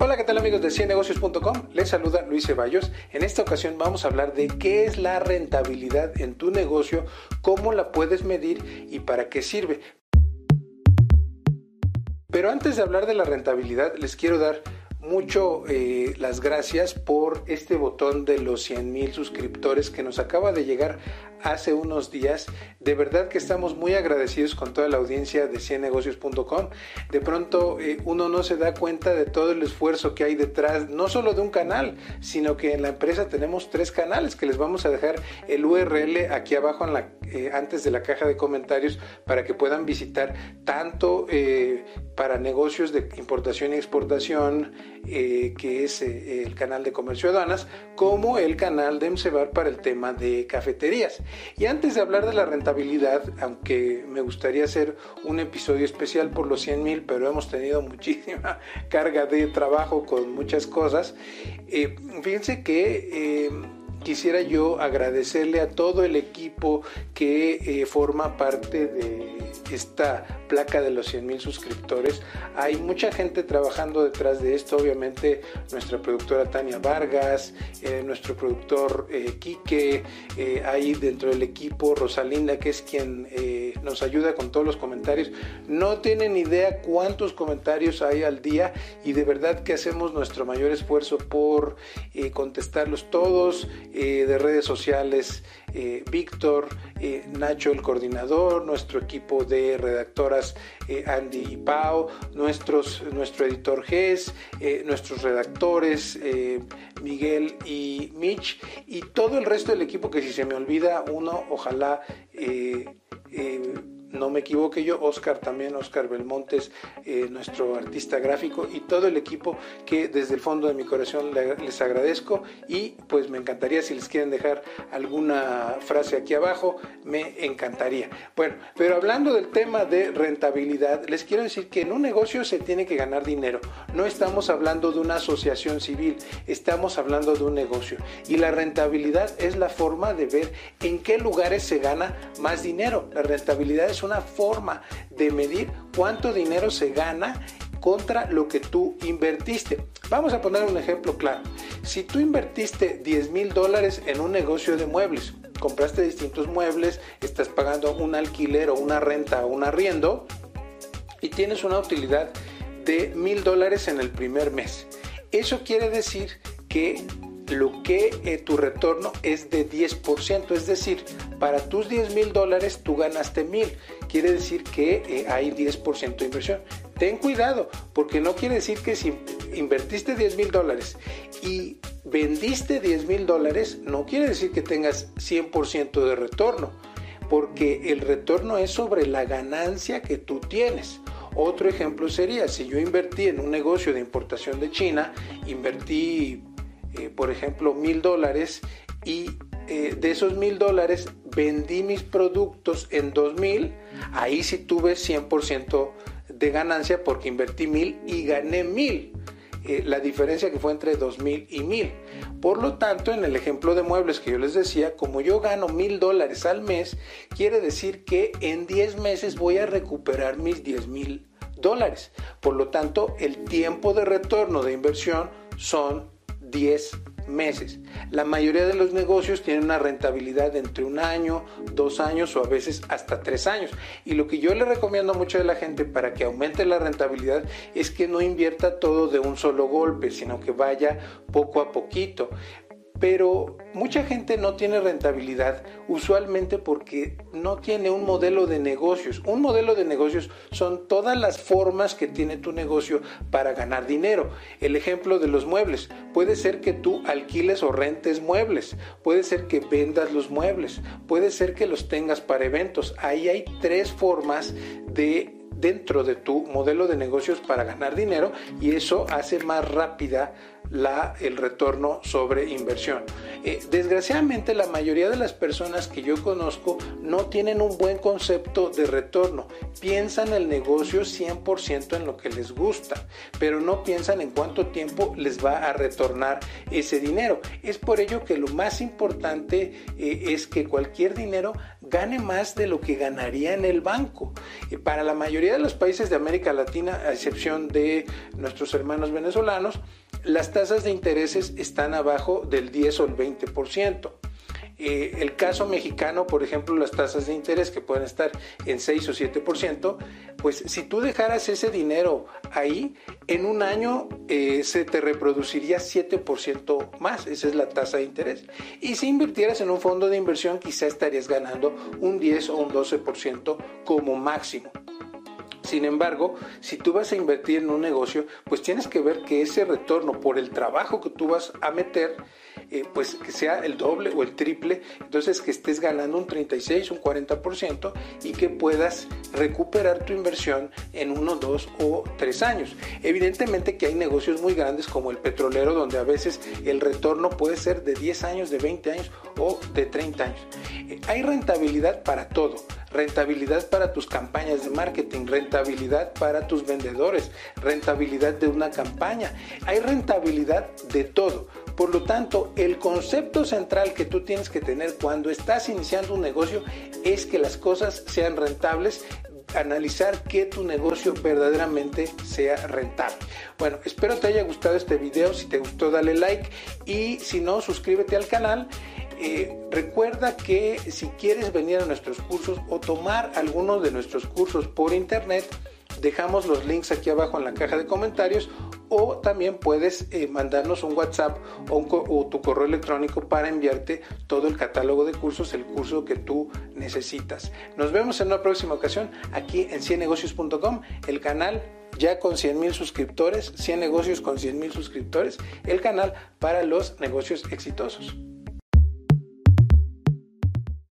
Hola, ¿qué tal amigos de ciennegocios.com? Les saluda Luis Ceballos. En esta ocasión vamos a hablar de qué es la rentabilidad en tu negocio, cómo la puedes medir y para qué sirve. Pero antes de hablar de la rentabilidad, les quiero dar mucho eh, las gracias por este botón de los 100 mil suscriptores que nos acaba de llegar hace unos días. De verdad que estamos muy agradecidos con toda la audiencia de ciennegocios.com. De pronto eh, uno no se da cuenta de todo el esfuerzo que hay detrás, no solo de un canal, sino que en la empresa tenemos tres canales que les vamos a dejar el URL aquí abajo eh, antes de la caja de comentarios para que puedan visitar tanto para negocios de importación y exportación, eh, que es eh, el canal de comercio aduanas, como el canal de MCBAR para el tema de cafeterías. Y antes de hablar de la rentabilidad, aunque me gustaría hacer un episodio especial por los 100 mil, pero hemos tenido muchísima carga de trabajo con muchas cosas, eh, fíjense que quisiera yo agradecerle a todo el equipo que forma parte de esta placa de los 100 mil suscriptores. Hay mucha gente trabajando detrás de esto, obviamente nuestra productora Tania Vargas, eh, nuestro productor eh, Quique, eh, dentro del equipo Rosalinda, que es quien eh, nos ayuda con todos los comentarios. No tienen idea cuántos comentarios hay al día y de verdad que hacemos nuestro mayor esfuerzo por contestarlos todos de redes sociales. Víctor, Nacho el coordinador, nuestro equipo de redactora eh, Andy y Pau, nuestros, nuestro editor Gess, eh, nuestros redactores eh, Miguel y Mitch y todo el resto del equipo que si se me olvida uno, ojalá no me equivoque yo, Oscar también, Oscar Belmontes, eh, nuestro artista gráfico y todo el equipo que desde el fondo de mi corazón les agradezco y pues me encantaría si les quieren dejar alguna frase aquí abajo, me encantaría. Bueno, pero hablando del tema de rentabilidad, les quiero decir que en un negocio se tiene que ganar dinero. No estamos hablando de una asociación civil, estamos hablando de un negocio y la rentabilidad es la forma de ver en qué lugares se gana más dinero. La rentabilidad es una forma de medir cuánto dinero se gana contra lo que tú invertiste. Vamos a poner un ejemplo claro. Si tú invertiste 10 mil dólares en un negocio de muebles, compraste distintos muebles, estás pagando un alquiler o una renta o un arriendo y tienes una utilidad de mil dólares en el primer mes. Eso quiere decir que lo que eh, tu retorno es de 10%, es decir, para tus 10 mil dólares tú ganaste mil, quiere decir que eh, hay 10% de inversión. Ten cuidado, porque no quiere decir que si invertiste 10 mil dólares y vendiste 10 mil dólares, no quiere decir que tengas 100% de retorno, porque el retorno es sobre la ganancia que tú tienes. Otro ejemplo sería, si yo invertí en un negocio de importación de China, invertí eh, por ejemplo, mil dólares y eh, de esos mil dólares vendí mis productos en dos mil, ahí sí tuve 100% de ganancia porque invertí mil y gané mil. Eh, la diferencia que fue entre dos mil y mil. Por lo tanto, en el ejemplo de muebles que yo les decía, como yo gano mil dólares al mes, quiere decir que en 10 meses voy a recuperar mis 10 mil dólares. Por lo tanto, el tiempo de retorno de inversión son 10 meses. La mayoría de los negocios tienen una rentabilidad de entre un año, dos años o a veces hasta tres años. Y lo que yo le recomiendo a la gente para que aumente la rentabilidad es que no invierta todo de un solo golpe, sino que vaya poco a poquito pero mucha gente no tiene rentabilidad usualmente porque no tiene un modelo de negocios. Un modelo de negocios son todas las formas que tiene tu negocio para ganar dinero. El ejemplo de los muebles. Puede ser que tú alquiles o rentes muebles. Puede ser que vendas los muebles. Puede ser que los tengas para eventos. Ahí hay tres formas de dentro de tu modelo de negocios para ganar dinero y eso hace más rápida la, el retorno sobre inversión. Eh, desgraciadamente la mayoría de las personas que yo conozco no tienen un buen concepto de retorno. Piensan el negocio 100% en lo que les gusta, pero no piensan en cuánto tiempo les va a retornar ese dinero. Es por ello que lo más importante eh, es que cualquier dinero gane más de lo que ganaría en el banco. para la mayoría de los países de América Latina, a excepción de nuestros hermanos venezolanos, las tasas de intereses están abajo del 10 o el 20%. Eh, el caso mexicano, por ejemplo, las tasas de interés que pueden estar en 6 o 7%, pues si tú dejaras ese dinero ahí, en un año eh, se te reproduciría 7% más, esa es la tasa de interés. Y si invirtieras en un fondo de inversión, quizá estarías ganando un 10 o un 12% como máximo. Sin embargo, si tú vas a invertir en un negocio, pues tienes que ver que ese retorno por el trabajo que tú vas a meter, eh, pues que sea el doble o el triple, entonces que estés ganando un 36, un 40% y que puedas recuperar tu inversión en uno, dos o tres años. Evidentemente que hay negocios muy grandes como el petrolero donde a veces el retorno puede ser de 10 años, de 20 años o de 30 años. Eh, hay rentabilidad para todo, rentabilidad para tus campañas de marketing, rentabilidad para tus vendedores, rentabilidad de una campaña, hay rentabilidad de todo. Por lo tanto, el concepto central que tú tienes que tener cuando estás iniciando un negocio es que las cosas sean rentables analizar que tu negocio verdaderamente sea rentable. Bueno, espero te haya gustado este video. Si te gustó, dale like y si no, suscríbete al canal. Eh, recuerda que si quieres venir a nuestros cursos o tomar algunos de nuestros cursos por internet, dejamos los links aquí abajo en la caja de comentarios o también puedes eh, mandarnos un WhatsApp o, tu correo electrónico para enviarte todo el catálogo de cursos, el curso que tú necesitas. Nos vemos en una próxima ocasión aquí en ciennegocios.com, el canal ya con 100 mil suscriptores, 100 negocios con 100 mil suscriptores, el canal para los negocios exitosos.